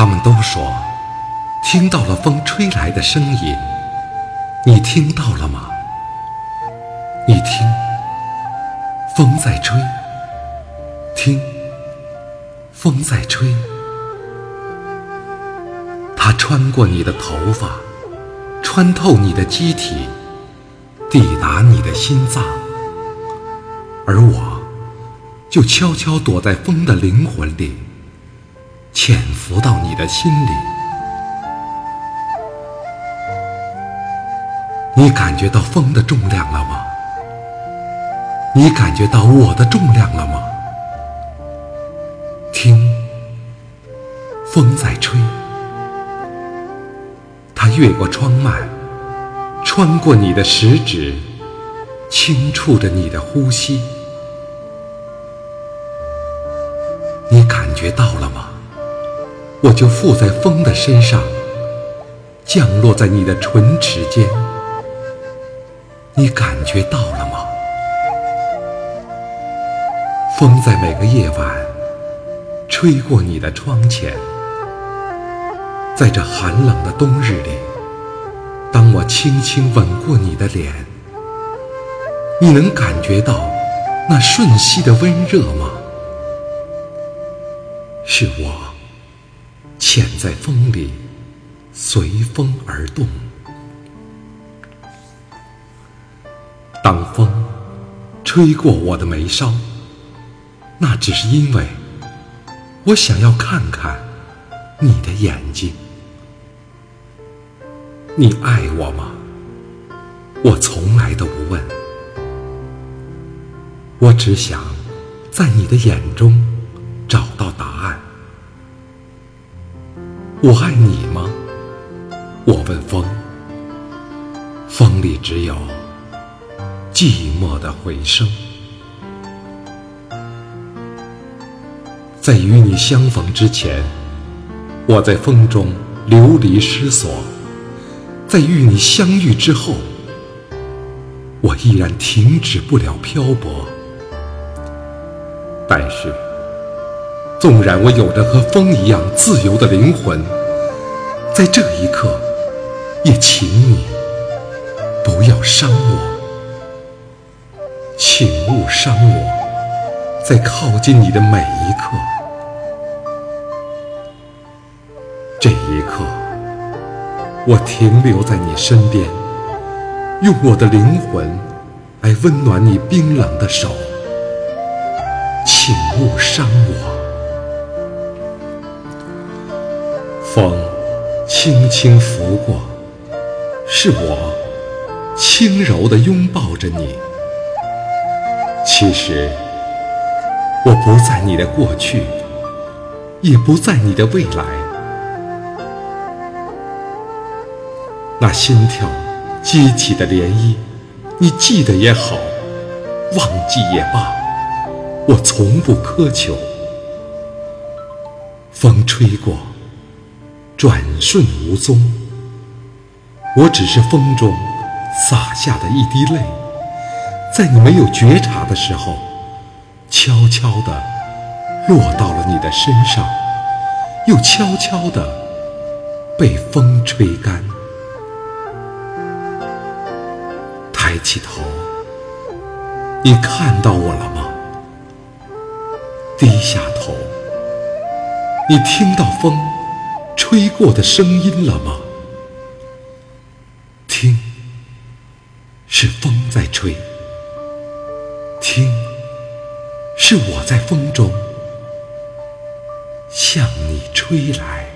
他们都说听到了风吹来的声音，你听到了吗？你听，风在吹，听，风在吹，它穿过你的头发，穿透你的机体，抵达你的心脏，而我，就悄悄躲在风的灵魂里，潜伏到你的心里。你感觉到风的重量了吗？你感觉到我的重量了吗？听，风在吹，它越过窗幔，穿过你的食指，轻触着你的呼吸。你感觉到了吗？我就附在风的身上，降落在你的唇齿间。你感觉到了吗？风在每个夜晚吹过你的窗前，在这寒冷的冬日里，当我轻轻吻过你的脸，你能感觉到那瞬息的温热吗？是我潜在风里，随风而动。当风吹过我的眉梢。那只是因为我想要看看你的眼睛。你爱我吗？我从来都不问。我只想在你的眼中找到答案。我爱你吗？我问风。风里只有寂寞的回声。在与你相逢之前，我在风中流离失所；在与你相遇之后，我依然停止不了漂泊。但是，纵然我有着和风一样自由的灵魂，在这一刻，也请你不要伤我，请勿伤我。在靠近你的每一刻，这一刻，我停留在你身边，用我的灵魂来温暖你冰冷的手，请勿伤我。轻轻拂过，是我轻柔地拥抱着你。其实。我不在你的过去，也不在你的未来。那心跳激起的涟漪，你记得也好，忘记也罢，我从不苛求。风吹过，转瞬无踪。我只是风中洒下的一滴泪，在你没有觉察的时候。悄悄地落到了你的身上，又悄悄地被风吹干。抬起头，你看到我了吗？低下头，你听到风吹过的声音了吗？听，是风在吹。听。是我在风中向你吹来。